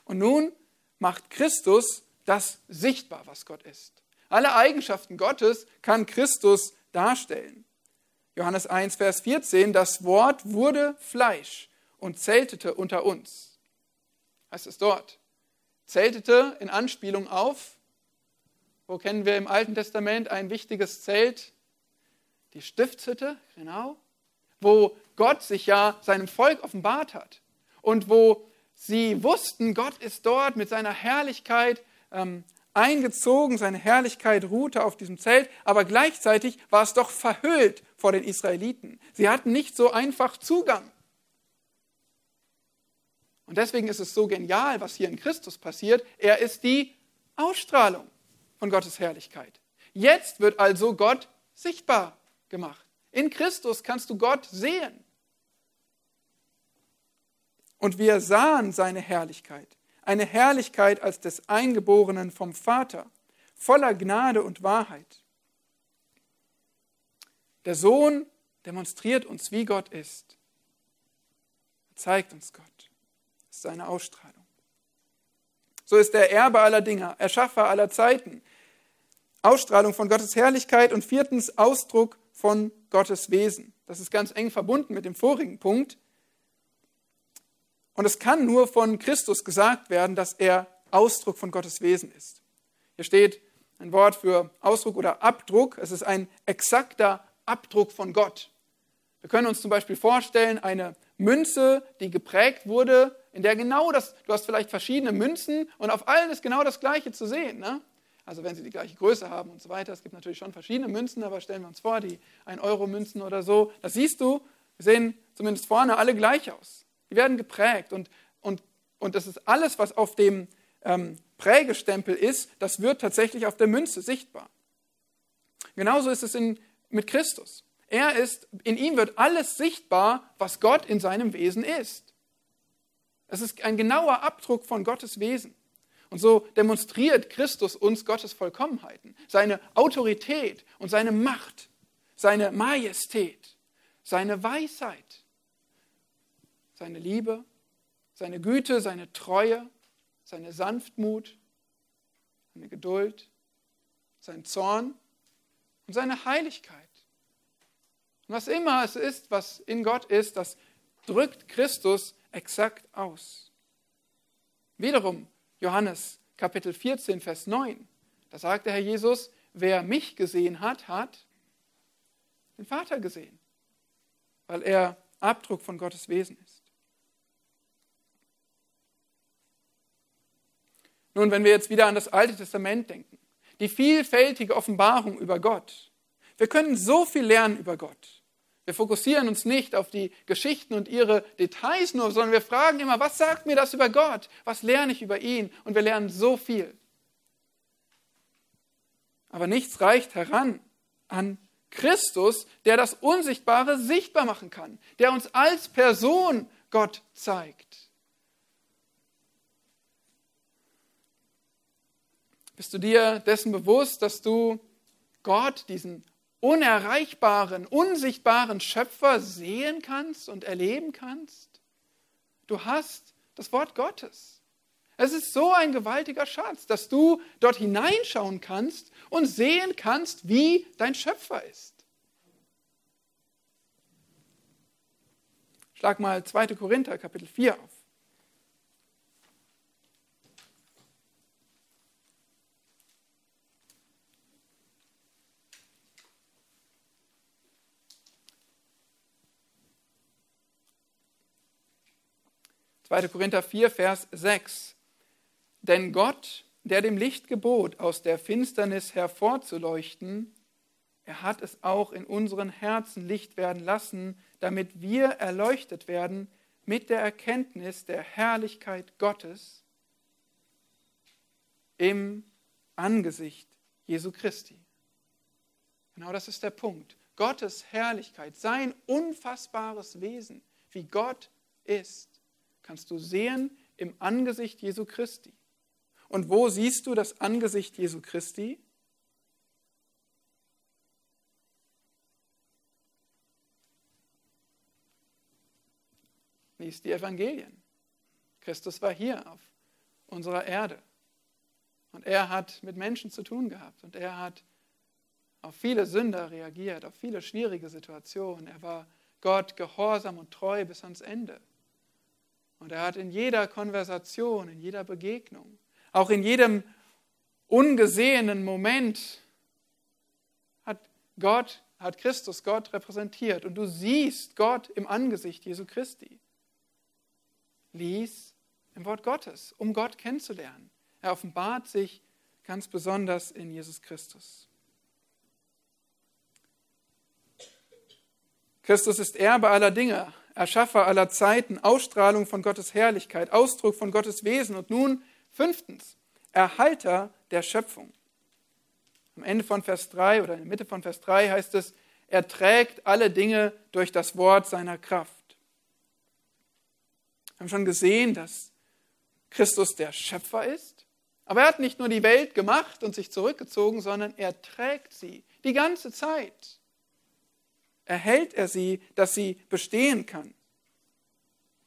Und nun macht Christus das sichtbar, was Gott ist. Alle Eigenschaften Gottes kann Christus darstellen. Johannes 1, Vers 14, das Wort wurde Fleisch und zeltete unter uns. Heißt es dort. Zeltete in Anspielung auf, wo kennen wir im Alten Testament ein wichtiges Zelt? Die Stiftshütte, genau, wo Gott sich ja seinem Volk offenbart hat und wo sie wussten, Gott ist dort mit seiner Herrlichkeit ähm, eingezogen, seine Herrlichkeit ruhte auf diesem Zelt, aber gleichzeitig war es doch verhüllt vor den Israeliten. Sie hatten nicht so einfach Zugang. Und deswegen ist es so genial, was hier in Christus passiert. Er ist die Ausstrahlung von Gottes Herrlichkeit. Jetzt wird also Gott sichtbar gemacht. In Christus kannst du Gott sehen. Und wir sahen seine Herrlichkeit eine Herrlichkeit als des Eingeborenen vom Vater, voller Gnade und Wahrheit. Der Sohn demonstriert uns, wie Gott ist. Er zeigt uns Gott. Seine Ausstrahlung. So ist er Erbe aller Dinge, Erschaffer aller Zeiten. Ausstrahlung von Gottes Herrlichkeit und viertens Ausdruck von Gottes Wesen. Das ist ganz eng verbunden mit dem vorigen Punkt. Und es kann nur von Christus gesagt werden, dass er Ausdruck von Gottes Wesen ist. Hier steht ein Wort für Ausdruck oder Abdruck. Es ist ein exakter Abdruck von Gott. Wir können uns zum Beispiel vorstellen, eine Münze, die geprägt wurde, in der genau das, du hast vielleicht verschiedene Münzen und auf allen ist genau das Gleiche zu sehen. Ne? also wenn sie die gleiche Größe haben und so weiter. Es gibt natürlich schon verschiedene Münzen, aber stellen wir uns vor, die 1-Euro-Münzen oder so, das siehst du, sehen zumindest vorne alle gleich aus. Die werden geprägt und, und, und das ist alles, was auf dem ähm, Prägestempel ist, das wird tatsächlich auf der Münze sichtbar. Genauso ist es in, mit Christus. Er ist, in ihm wird alles sichtbar, was Gott in seinem Wesen ist. Es ist ein genauer Abdruck von Gottes Wesen. Und so demonstriert Christus uns Gottes Vollkommenheiten, seine Autorität und seine Macht, seine Majestät, seine Weisheit, seine Liebe, seine Güte, seine Treue, seine Sanftmut, seine Geduld, sein Zorn und seine Heiligkeit. Und was immer es ist, was in Gott ist, das drückt Christus exakt aus. Wiederum Johannes Kapitel 14, Vers 9. Da sagt der Herr Jesus, wer mich gesehen hat, hat den Vater gesehen, weil er Abdruck von Gottes Wesen ist. Nun, wenn wir jetzt wieder an das Alte Testament denken, die vielfältige Offenbarung über Gott. Wir können so viel lernen über Gott. Wir fokussieren uns nicht auf die Geschichten und ihre Details nur, sondern wir fragen immer, was sagt mir das über Gott? Was lerne ich über ihn? Und wir lernen so viel. Aber nichts reicht heran an Christus, der das Unsichtbare sichtbar machen kann, der uns als Person Gott zeigt. Bist du dir dessen bewusst, dass du Gott, diesen unerreichbaren, unsichtbaren Schöpfer sehen kannst und erleben kannst? Du hast das Wort Gottes. Es ist so ein gewaltiger Schatz, dass du dort hineinschauen kannst und sehen kannst, wie dein Schöpfer ist. Schlag mal 2. Korinther Kapitel 4 auf. 2. Korinther 4, Vers 6. Denn Gott, der dem Licht gebot, aus der Finsternis hervorzuleuchten, er hat es auch in unseren Herzen Licht werden lassen, damit wir erleuchtet werden mit der Erkenntnis der Herrlichkeit Gottes im Angesicht Jesu Christi. Genau das ist der Punkt. Gottes Herrlichkeit, sein unfassbares Wesen, wie Gott ist kannst du sehen im Angesicht Jesu Christi. Und wo siehst du das Angesicht Jesu Christi? Lies die Evangelien. Christus war hier auf unserer Erde. Und er hat mit Menschen zu tun gehabt. Und er hat auf viele Sünder reagiert, auf viele schwierige Situationen. Er war Gott gehorsam und treu bis ans Ende. Und er hat in jeder Konversation, in jeder Begegnung, auch in jedem ungesehenen Moment, hat Gott, hat Christus Gott repräsentiert. Und du siehst Gott im Angesicht Jesu Christi. Lies im Wort Gottes, um Gott kennenzulernen. Er offenbart sich ganz besonders in Jesus Christus. Christus ist Erbe aller Dinge, Erschaffer aller Zeiten, Ausstrahlung von Gottes Herrlichkeit, Ausdruck von Gottes Wesen und nun fünftens, Erhalter der Schöpfung. Am Ende von Vers 3 oder in der Mitte von Vers 3 heißt es, er trägt alle Dinge durch das Wort seiner Kraft. Wir haben schon gesehen, dass Christus der Schöpfer ist, aber er hat nicht nur die Welt gemacht und sich zurückgezogen, sondern er trägt sie die ganze Zeit erhält er sie, dass sie bestehen kann.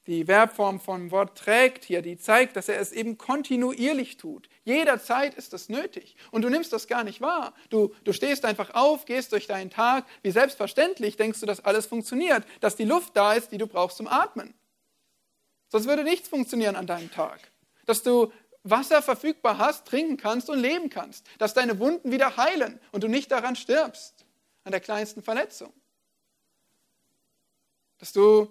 Die Verbform von Wort trägt hier, die zeigt, dass er es eben kontinuierlich tut. Jederzeit ist es nötig. Und du nimmst das gar nicht wahr. Du, du stehst einfach auf, gehst durch deinen Tag. Wie selbstverständlich denkst du, dass alles funktioniert, dass die Luft da ist, die du brauchst zum Atmen. Sonst würde nichts funktionieren an deinem Tag. Dass du Wasser verfügbar hast, trinken kannst und leben kannst. Dass deine Wunden wieder heilen und du nicht daran stirbst, an der kleinsten Verletzung dass du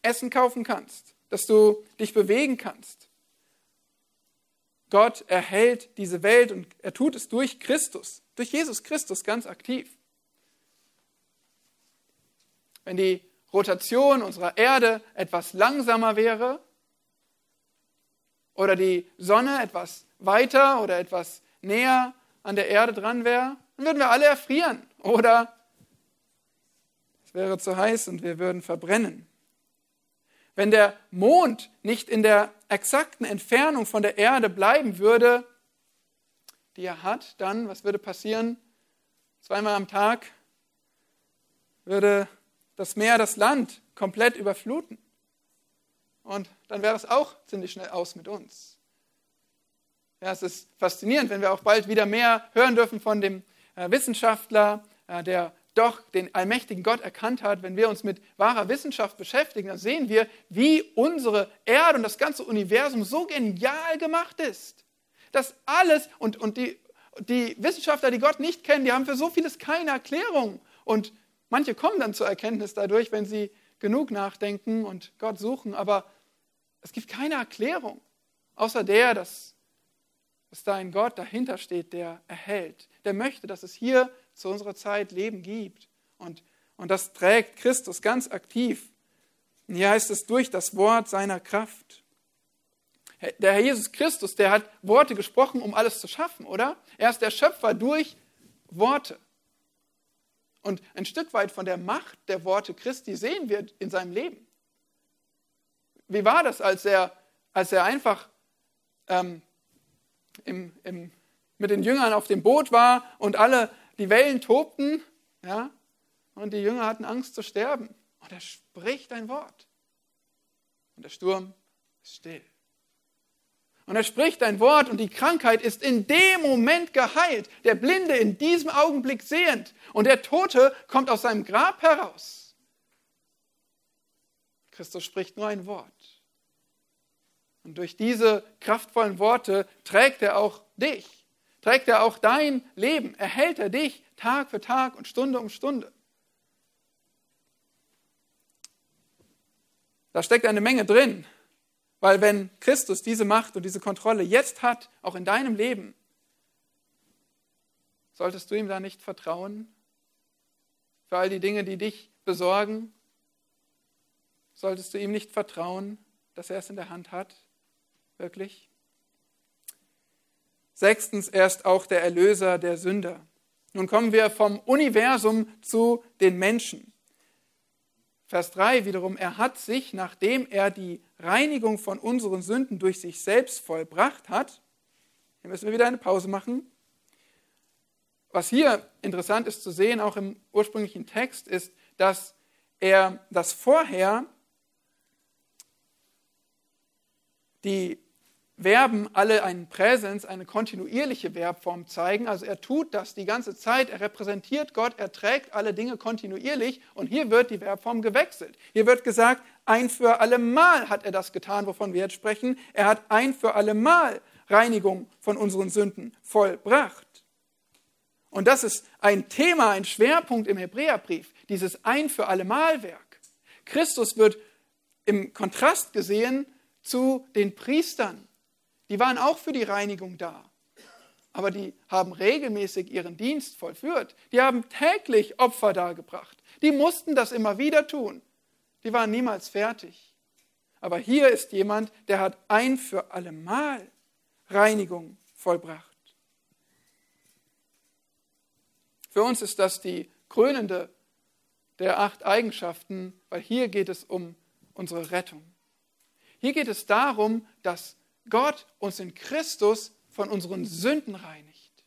Essen kaufen kannst, dass du dich bewegen kannst. Gott erhält diese Welt und er tut es durch Christus, durch Jesus Christus ganz aktiv. Wenn die Rotation unserer Erde etwas langsamer wäre oder die Sonne etwas weiter oder etwas näher an der Erde dran wäre, dann würden wir alle erfrieren oder es wäre zu heiß und wir würden verbrennen. Wenn der Mond nicht in der exakten Entfernung von der Erde bleiben würde, die er hat, dann, was würde passieren? Zweimal am Tag würde das Meer das Land komplett überfluten. Und dann wäre es auch ziemlich schnell aus mit uns. Ja, es ist faszinierend, wenn wir auch bald wieder mehr hören dürfen von dem äh, Wissenschaftler, äh, der doch den allmächtigen Gott erkannt hat, wenn wir uns mit wahrer Wissenschaft beschäftigen, dann sehen wir, wie unsere Erde und das ganze Universum so genial gemacht ist. Dass alles und, und die, die Wissenschaftler, die Gott nicht kennen, die haben für so vieles keine Erklärung. Und manche kommen dann zur Erkenntnis dadurch, wenn sie genug nachdenken und Gott suchen. Aber es gibt keine Erklärung, außer der, dass, dass da ein Gott dahinter steht, der erhält, der möchte, dass es hier zu unserer Zeit Leben gibt. Und, und das trägt Christus ganz aktiv. Und hier heißt es durch das Wort seiner Kraft. Der Herr Jesus Christus, der hat Worte gesprochen, um alles zu schaffen, oder? Er ist der Schöpfer durch Worte. Und ein Stück weit von der Macht der Worte Christi sehen wir in seinem Leben. Wie war das, als er, als er einfach ähm, im, im, mit den Jüngern auf dem Boot war und alle die Wellen tobten, ja, und die Jünger hatten Angst zu sterben. Und er spricht ein Wort. Und der Sturm ist still. Und er spricht ein Wort und die Krankheit ist in dem Moment geheilt. Der Blinde in diesem Augenblick sehend. Und der Tote kommt aus seinem Grab heraus. Christus spricht nur ein Wort. Und durch diese kraftvollen Worte trägt er auch dich trägt er auch dein Leben, erhält er dich Tag für Tag und Stunde um Stunde. Da steckt eine Menge drin, weil wenn Christus diese Macht und diese Kontrolle jetzt hat, auch in deinem Leben, solltest du ihm da nicht vertrauen für all die Dinge, die dich besorgen? Solltest du ihm nicht vertrauen, dass er es in der Hand hat? Wirklich? Sechstens, er ist auch der Erlöser der Sünder. Nun kommen wir vom Universum zu den Menschen. Vers 3 wiederum, er hat sich, nachdem er die Reinigung von unseren Sünden durch sich selbst vollbracht hat, hier müssen wir wieder eine Pause machen. Was hier interessant ist zu sehen, auch im ursprünglichen Text, ist, dass er das vorher die Verben alle einen Präsens, eine kontinuierliche Verbform zeigen. Also er tut das die ganze Zeit, er repräsentiert Gott, er trägt alle Dinge kontinuierlich und hier wird die Verbform gewechselt. Hier wird gesagt, ein für alle Mal hat er das getan, wovon wir jetzt sprechen. Er hat ein für alle Mal Reinigung von unseren Sünden vollbracht. Und das ist ein Thema, ein Schwerpunkt im Hebräerbrief, dieses ein für alle Mal Werk. Christus wird im Kontrast gesehen zu den Priestern die waren auch für die Reinigung da. Aber die haben regelmäßig ihren Dienst vollführt. Die haben täglich Opfer dargebracht. Die mussten das immer wieder tun. Die waren niemals fertig. Aber hier ist jemand, der hat ein für allemal Reinigung vollbracht. Für uns ist das die krönende der acht Eigenschaften, weil hier geht es um unsere Rettung. Hier geht es darum, dass Gott uns in Christus von unseren Sünden reinigt.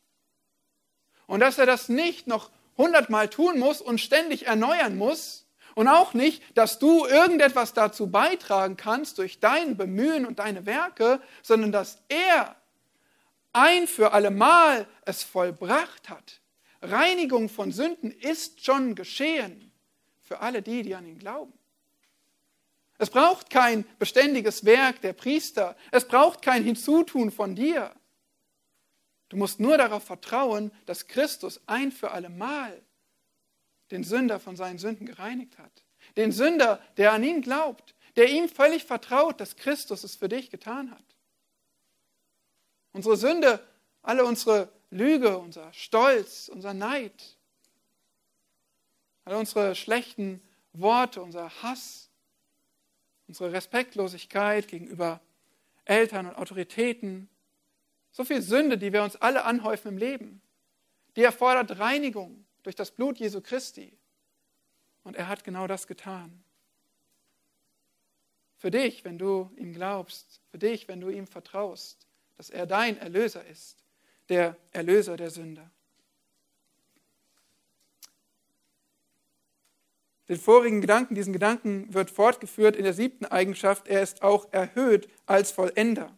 Und dass er das nicht noch hundertmal tun muss und ständig erneuern muss. Und auch nicht, dass du irgendetwas dazu beitragen kannst durch dein Bemühen und deine Werke, sondern dass er ein für allemal es vollbracht hat. Reinigung von Sünden ist schon geschehen für alle die, die an ihn glauben. Es braucht kein beständiges Werk der Priester. Es braucht kein Hinzutun von dir. Du musst nur darauf vertrauen, dass Christus ein für alle Mal den Sünder von seinen Sünden gereinigt hat. Den Sünder, der an ihn glaubt, der ihm völlig vertraut, dass Christus es für dich getan hat. Unsere Sünde, alle unsere Lüge, unser Stolz, unser Neid, alle unsere schlechten Worte, unser Hass, unsere Respektlosigkeit gegenüber Eltern und Autoritäten, so viel Sünde, die wir uns alle anhäufen im Leben, die erfordert Reinigung durch das Blut Jesu Christi. Und er hat genau das getan. Für dich, wenn du ihm glaubst, für dich, wenn du ihm vertraust, dass er dein Erlöser ist, der Erlöser der Sünder. Den vorigen Gedanken, diesen Gedanken wird fortgeführt in der siebten Eigenschaft, er ist auch erhöht als Vollender.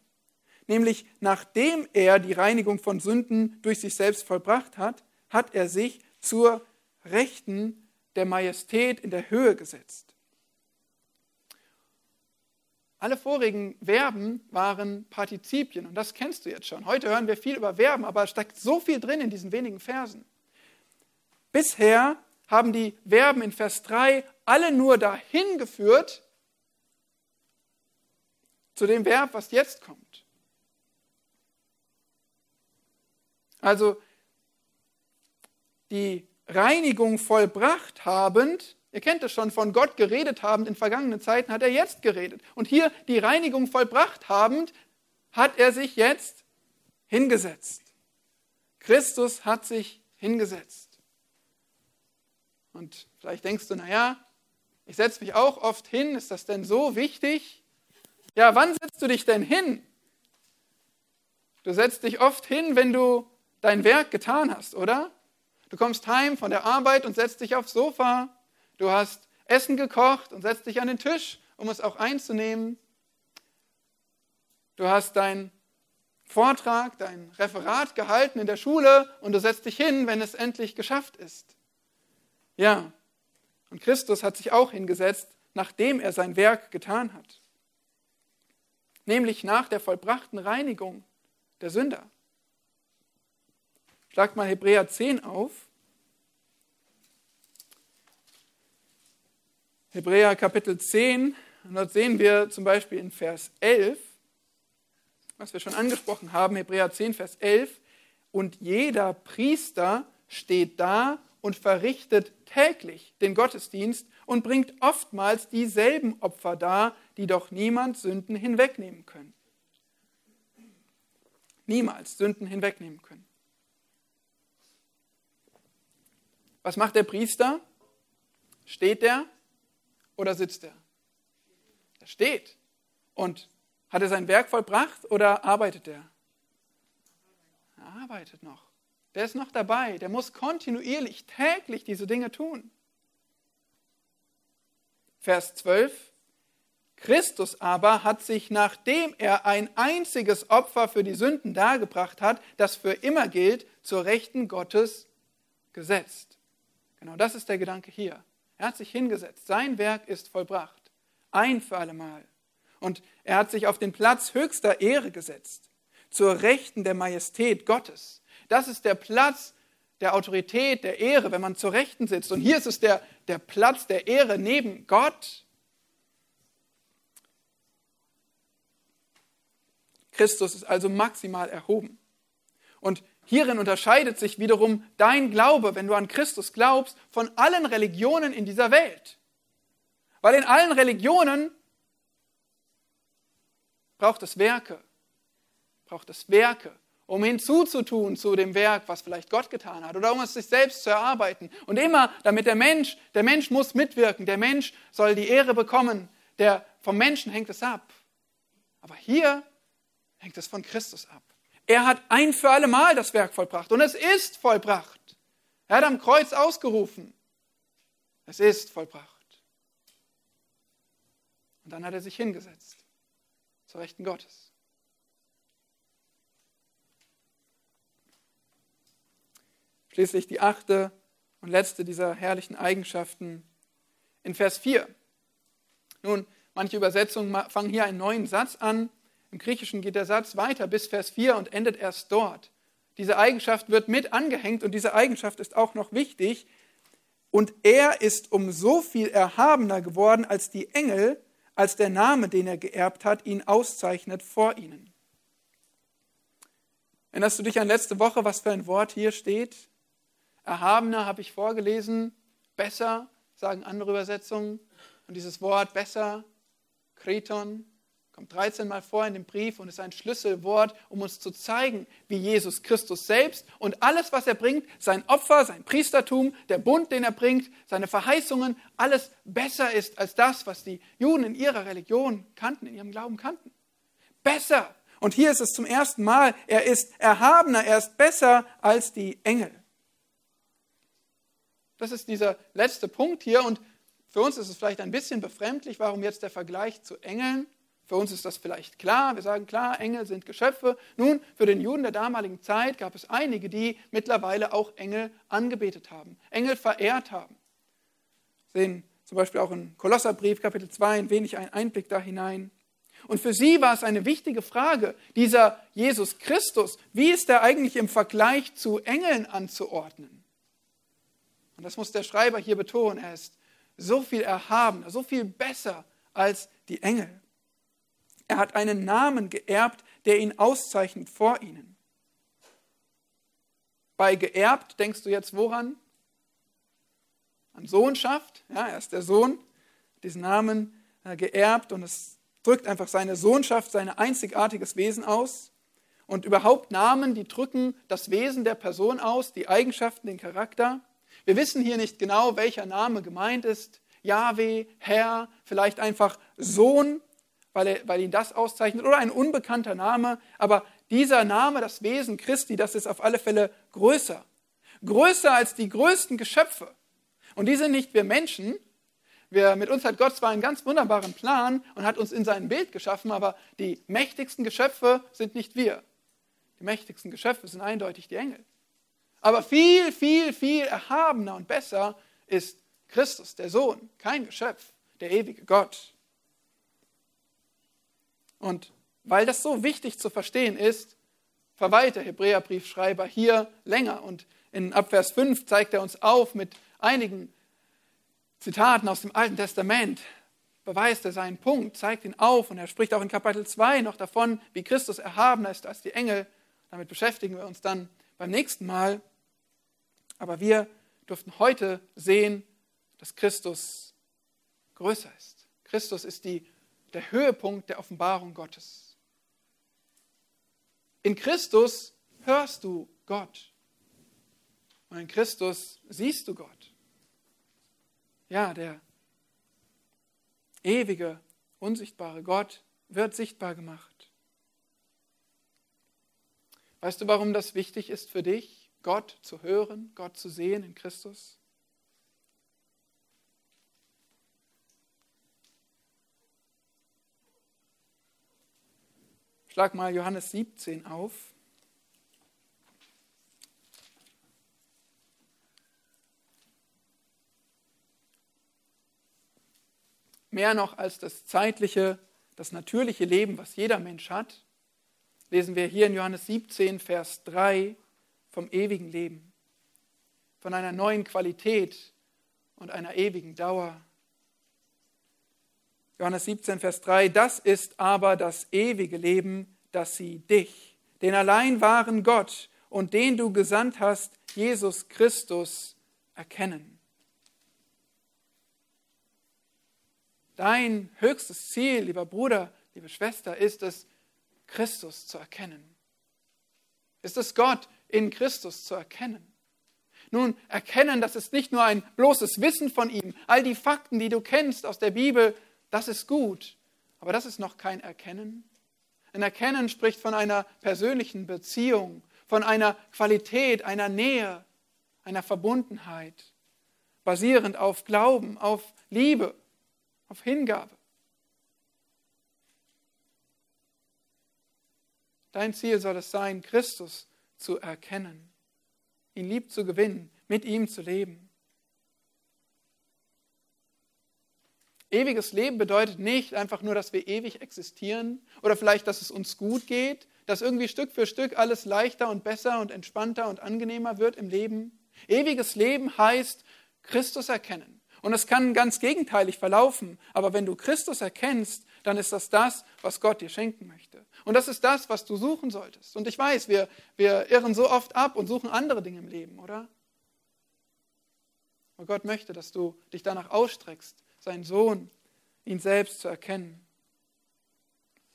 Nämlich nachdem er die Reinigung von Sünden durch sich selbst vollbracht hat, hat er sich zur Rechten der Majestät in der Höhe gesetzt. Alle vorigen Verben waren Partizipien und das kennst du jetzt schon. Heute hören wir viel über Verben, aber es steckt so viel drin in diesen wenigen Versen. Bisher haben die Verben in Vers 3 alle nur dahin geführt zu dem Verb, was jetzt kommt. Also die Reinigung vollbracht habend, ihr kennt es schon, von Gott geredet habend in vergangenen Zeiten, hat er jetzt geredet. Und hier die Reinigung vollbracht habend, hat er sich jetzt hingesetzt. Christus hat sich hingesetzt. Und vielleicht denkst du, naja, ich setze mich auch oft hin, ist das denn so wichtig? Ja, wann setzt du dich denn hin? Du setzt dich oft hin, wenn du dein Werk getan hast, oder? Du kommst heim von der Arbeit und setzt dich aufs Sofa. Du hast Essen gekocht und setzt dich an den Tisch, um es auch einzunehmen. Du hast deinen Vortrag, dein Referat gehalten in der Schule und du setzt dich hin, wenn es endlich geschafft ist. Ja, und Christus hat sich auch hingesetzt, nachdem er sein Werk getan hat. Nämlich nach der vollbrachten Reinigung der Sünder. Schlagt mal Hebräer 10 auf. Hebräer Kapitel 10, und dort sehen wir zum Beispiel in Vers 11, was wir schon angesprochen haben, Hebräer 10, Vers 11, und jeder Priester steht da und verrichtet täglich den Gottesdienst und bringt oftmals dieselben Opfer dar, die doch niemand Sünden hinwegnehmen können. Niemals Sünden hinwegnehmen können. Was macht der Priester? Steht er oder sitzt er? Er steht. Und hat er sein Werk vollbracht oder arbeitet er? Er arbeitet noch. Der ist noch dabei. Der muss kontinuierlich, täglich diese Dinge tun. Vers 12. Christus aber hat sich, nachdem er ein einziges Opfer für die Sünden dargebracht hat, das für immer gilt, zur Rechten Gottes gesetzt. Genau das ist der Gedanke hier. Er hat sich hingesetzt. Sein Werk ist vollbracht. Ein für allemal. Und er hat sich auf den Platz höchster Ehre gesetzt. Zur Rechten der Majestät Gottes. Das ist der Platz der Autorität, der Ehre, wenn man zur Rechten sitzt. Und hier ist es der, der Platz der Ehre neben Gott. Christus ist also maximal erhoben. Und hierin unterscheidet sich wiederum dein Glaube, wenn du an Christus glaubst, von allen Religionen in dieser Welt. Weil in allen Religionen braucht es Werke, braucht es Werke, um hinzuzutun zu dem Werk, was vielleicht Gott getan hat, oder um es sich selbst zu erarbeiten. Und immer, damit der Mensch, der Mensch muss mitwirken, der Mensch soll die Ehre bekommen, der, vom Menschen hängt es ab. Aber hier hängt es von Christus ab. Er hat ein für alle Mal das Werk vollbracht und es ist vollbracht. Er hat am Kreuz ausgerufen. Es ist vollbracht. Und dann hat er sich hingesetzt zur Rechten Gottes. Schließlich die achte und letzte dieser herrlichen Eigenschaften in Vers 4. Nun, manche Übersetzungen fangen hier einen neuen Satz an. Im Griechischen geht der Satz weiter bis Vers 4 und endet erst dort. Diese Eigenschaft wird mit angehängt und diese Eigenschaft ist auch noch wichtig. Und er ist um so viel erhabener geworden als die Engel, als der Name, den er geerbt hat, ihn auszeichnet vor ihnen. Erinnerst du dich an letzte Woche, was für ein Wort hier steht? Erhabener habe ich vorgelesen, besser, sagen andere Übersetzungen. Und dieses Wort besser, Kreton, kommt 13 Mal vor in dem Brief und ist ein Schlüsselwort, um uns zu zeigen, wie Jesus Christus selbst und alles, was er bringt, sein Opfer, sein Priestertum, der Bund, den er bringt, seine Verheißungen, alles besser ist als das, was die Juden in ihrer Religion kannten, in ihrem Glauben kannten. Besser. Und hier ist es zum ersten Mal, er ist erhabener, er ist besser als die Engel. Das ist dieser letzte Punkt hier und für uns ist es vielleicht ein bisschen befremdlich, warum jetzt der Vergleich zu Engeln für uns ist das vielleicht klar. Wir sagen klar, Engel sind Geschöpfe. Nun, für den Juden der damaligen Zeit gab es einige, die mittlerweile auch Engel angebetet haben, Engel verehrt haben. Wir sehen zum Beispiel auch in Kolosserbrief Kapitel 2 ein wenig einen Einblick da hinein. Und für sie war es eine wichtige Frage, dieser Jesus Christus, wie ist er eigentlich im Vergleich zu Engeln anzuordnen? Und das muss der Schreiber hier betonen, er ist so viel erhabener, so viel besser als die Engel. Er hat einen Namen geerbt, der ihn auszeichnet vor ihnen. Bei geerbt denkst du jetzt woran? An Sohnschaft. Ja, er ist der Sohn, diesen Namen äh, geerbt und es drückt einfach seine Sohnschaft, sein einzigartiges Wesen aus. Und überhaupt Namen, die drücken das Wesen der Person aus, die Eigenschaften, den Charakter. Wir wissen hier nicht genau, welcher Name gemeint ist. Yahweh, Herr, vielleicht einfach Sohn weil, er, weil ihn das auszeichnet, oder ein unbekannter Name, aber dieser Name, das Wesen Christi, das ist auf alle Fälle größer. Größer als die größten Geschöpfe. Und die sind nicht wir Menschen. Wir, mit uns hat Gott zwar einen ganz wunderbaren Plan und hat uns in sein Bild geschaffen, aber die mächtigsten Geschöpfe sind nicht wir. Die mächtigsten Geschöpfe sind eindeutig die Engel. Aber viel, viel, viel erhabener und besser ist Christus, der Sohn, kein Geschöpf, der ewige Gott. Und weil das so wichtig zu verstehen ist, verweilt der Hebräerbriefschreiber hier länger. Und in Abvers 5 zeigt er uns auf mit einigen Zitaten aus dem Alten Testament, beweist er seinen Punkt, zeigt ihn auf und er spricht auch in Kapitel 2 noch davon, wie Christus erhabener ist als die Engel. Damit beschäftigen wir uns dann beim nächsten Mal. Aber wir durften heute sehen, dass Christus größer ist. Christus ist die der Höhepunkt der Offenbarung Gottes. In Christus hörst du Gott. Und in Christus siehst du Gott. Ja, der ewige, unsichtbare Gott wird sichtbar gemacht. Weißt du, warum das wichtig ist für dich, Gott zu hören, Gott zu sehen in Christus? Schlag mal Johannes 17 auf. Mehr noch als das zeitliche, das natürliche Leben, was jeder Mensch hat, lesen wir hier in Johannes 17, Vers 3 vom ewigen Leben, von einer neuen Qualität und einer ewigen Dauer. Johannes 17, Vers 3, das ist aber das ewige Leben, dass sie dich, den allein wahren Gott und den du gesandt hast, Jesus Christus, erkennen. Dein höchstes Ziel, lieber Bruder, liebe Schwester, ist es, Christus zu erkennen. Ist es Gott in Christus zu erkennen. Nun, erkennen, das ist nicht nur ein bloßes Wissen von ihm. All die Fakten, die du kennst aus der Bibel, das ist gut, aber das ist noch kein Erkennen. Ein Erkennen spricht von einer persönlichen Beziehung, von einer Qualität, einer Nähe, einer Verbundenheit, basierend auf Glauben, auf Liebe, auf Hingabe. Dein Ziel soll es sein, Christus zu erkennen, ihn lieb zu gewinnen, mit ihm zu leben. Ewiges Leben bedeutet nicht einfach nur, dass wir ewig existieren oder vielleicht, dass es uns gut geht, dass irgendwie Stück für Stück alles leichter und besser und entspannter und angenehmer wird im Leben. Ewiges Leben heißt Christus erkennen. Und es kann ganz gegenteilig verlaufen, aber wenn du Christus erkennst, dann ist das das, was Gott dir schenken möchte. Und das ist das, was du suchen solltest. Und ich weiß, wir, wir irren so oft ab und suchen andere Dinge im Leben, oder? Aber Gott möchte, dass du dich danach ausstreckst, seinen Sohn, ihn selbst zu erkennen.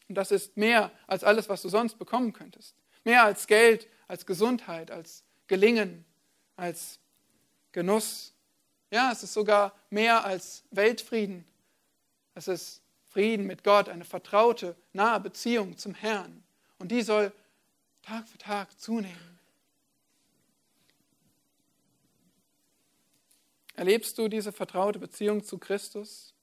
Und das ist mehr als alles, was du sonst bekommen könntest. Mehr als Geld, als Gesundheit, als Gelingen, als Genuss. Ja, es ist sogar mehr als Weltfrieden. Es ist Frieden mit Gott, eine vertraute, nahe Beziehung zum Herrn. Und die soll Tag für Tag zunehmen. Erlebst du diese vertraute Beziehung zu Christus?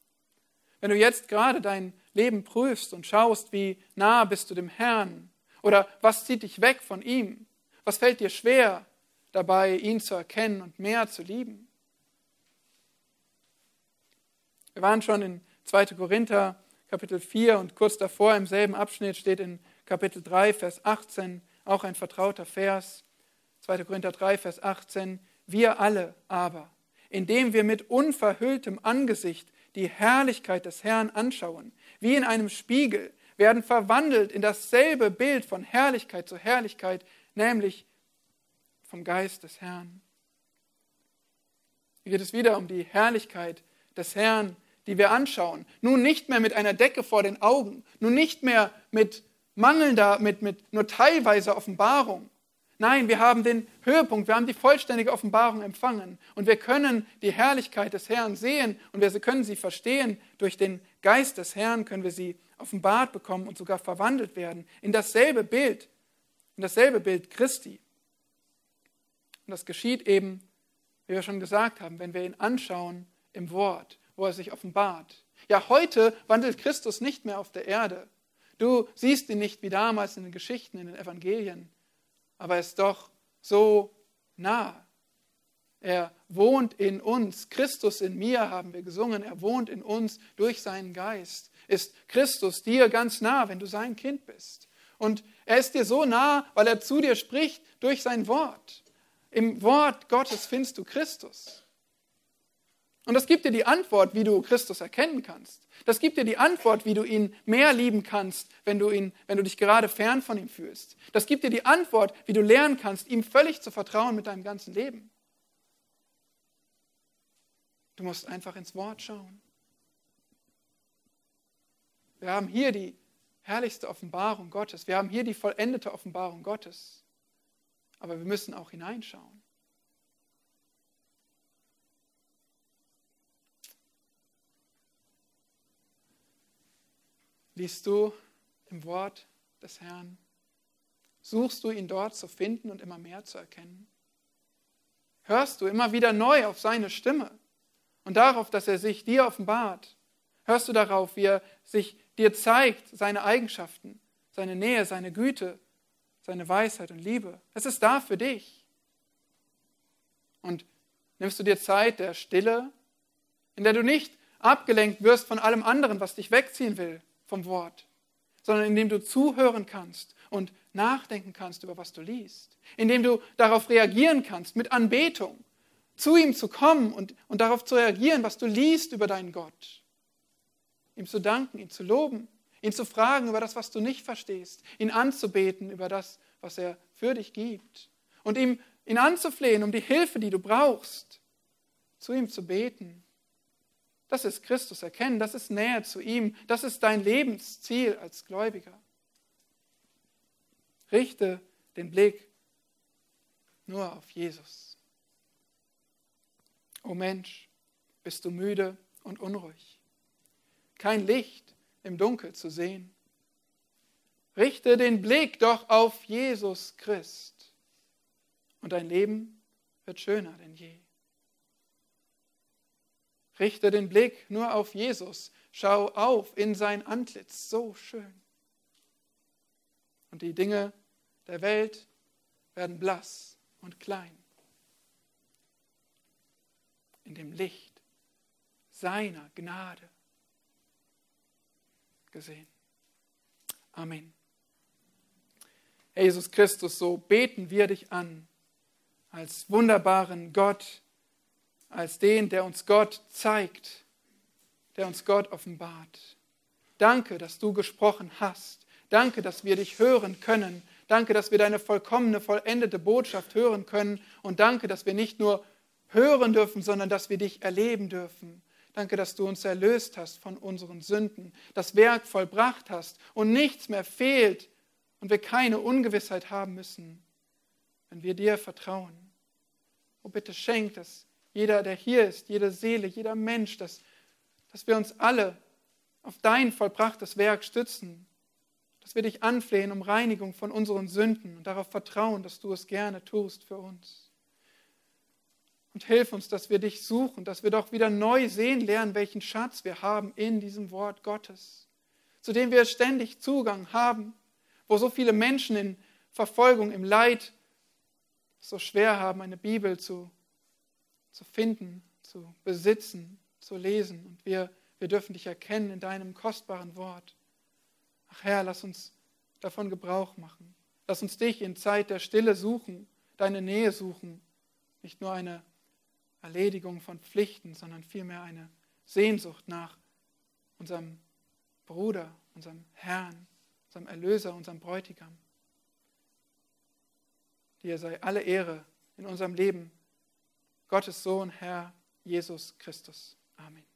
Wenn du jetzt gerade dein Leben prüfst und schaust, wie nah bist du dem Herrn oder was zieht dich weg von ihm, was fällt dir schwer dabei, ihn zu erkennen und mehr zu lieben? Wir waren schon in 2. Korinther Kapitel 4 und kurz davor im selben Abschnitt steht in Kapitel 3, Vers 18, auch ein vertrauter Vers. 2. Korinther 3, Vers 18. Wir alle aber, indem wir mit unverhülltem Angesicht die Herrlichkeit des Herrn anschauen, wie in einem Spiegel, werden verwandelt in dasselbe Bild von Herrlichkeit zu Herrlichkeit, nämlich vom Geist des Herrn. Hier geht es wieder um die Herrlichkeit des Herrn, die wir anschauen. Nun nicht mehr mit einer Decke vor den Augen, nun nicht mehr mit mangelnder, mit, mit nur teilweise Offenbarung. Nein, wir haben den Höhepunkt, wir haben die vollständige Offenbarung empfangen und wir können die Herrlichkeit des Herrn sehen und wir können sie verstehen. Durch den Geist des Herrn können wir sie offenbart bekommen und sogar verwandelt werden in dasselbe Bild, in dasselbe Bild Christi. Und das geschieht eben, wie wir schon gesagt haben, wenn wir ihn anschauen im Wort wo er sich offenbart. Ja, heute wandelt Christus nicht mehr auf der Erde. Du siehst ihn nicht wie damals in den Geschichten, in den Evangelien, aber er ist doch so nah. Er wohnt in uns. Christus in mir haben wir gesungen. Er wohnt in uns durch seinen Geist. Ist Christus dir ganz nah, wenn du sein Kind bist. Und er ist dir so nah, weil er zu dir spricht durch sein Wort. Im Wort Gottes findest du Christus. Und das gibt dir die Antwort, wie du Christus erkennen kannst. Das gibt dir die Antwort, wie du ihn mehr lieben kannst, wenn du, ihn, wenn du dich gerade fern von ihm fühlst. Das gibt dir die Antwort, wie du lernen kannst, ihm völlig zu vertrauen mit deinem ganzen Leben. Du musst einfach ins Wort schauen. Wir haben hier die herrlichste Offenbarung Gottes. Wir haben hier die vollendete Offenbarung Gottes. Aber wir müssen auch hineinschauen. Liest du im Wort des Herrn? Suchst du ihn dort zu finden und immer mehr zu erkennen? Hörst du immer wieder neu auf seine Stimme und darauf, dass er sich dir offenbart? Hörst du darauf, wie er sich dir zeigt, seine Eigenschaften, seine Nähe, seine Güte, seine Weisheit und Liebe? Es ist da für dich. Und nimmst du dir Zeit der Stille, in der du nicht abgelenkt wirst von allem anderen, was dich wegziehen will, vom Wort, sondern indem du zuhören kannst und nachdenken kannst über was du liest, indem du darauf reagieren kannst mit Anbetung, zu ihm zu kommen und, und darauf zu reagieren, was du liest über deinen Gott, ihm zu danken, ihn zu loben, ihn zu fragen über das, was du nicht verstehst, ihn anzubeten über das, was er für dich gibt und ihm, ihn anzuflehen um die Hilfe, die du brauchst, zu ihm zu beten das ist Christus erkennen, das ist Nähe zu ihm, das ist dein Lebensziel als Gläubiger. Richte den Blick nur auf Jesus. O Mensch, bist du müde und unruhig, kein Licht im Dunkel zu sehen. Richte den Blick doch auf Jesus Christ und dein Leben wird schöner denn je. Richte den Blick nur auf Jesus. Schau auf in sein Antlitz. So schön. Und die Dinge der Welt werden blass und klein. In dem Licht seiner Gnade gesehen. Amen. Herr Jesus Christus, so beten wir dich an als wunderbaren Gott, als den, der uns Gott zeigt, der uns Gott offenbart. Danke, dass du gesprochen hast. Danke, dass wir dich hören können. Danke, dass wir deine vollkommene, vollendete Botschaft hören können. Und danke, dass wir nicht nur hören dürfen, sondern dass wir dich erleben dürfen. Danke, dass du uns erlöst hast von unseren Sünden, das Werk vollbracht hast und nichts mehr fehlt und wir keine Ungewissheit haben müssen, wenn wir dir vertrauen. Oh, bitte schenk, dass jeder, der hier ist, jede Seele, jeder Mensch, dass, dass wir uns alle auf dein vollbrachtes Werk stützen, dass wir dich anflehen um Reinigung von unseren Sünden und darauf vertrauen, dass du es gerne tust für uns. Und hilf uns, dass wir dich suchen, dass wir doch wieder neu sehen lernen, welchen Schatz wir haben in diesem Wort Gottes, zu dem wir ständig Zugang haben, wo so viele Menschen in Verfolgung, im Leid so schwer haben, eine Bibel zu, zu finden, zu besitzen, zu lesen. Und wir, wir dürfen dich erkennen in deinem kostbaren Wort. Ach Herr, lass uns davon Gebrauch machen. Lass uns dich in Zeit der Stille suchen, deine Nähe suchen. Nicht nur eine Erledigung von Pflichten, sondern vielmehr eine Sehnsucht nach unserem Bruder, unserem Herrn, unserem Erlöser, unserem Bräutigam. Dir sei alle Ehre in unserem Leben. Gottes Sohn, Herr Jesus Christus. Amen.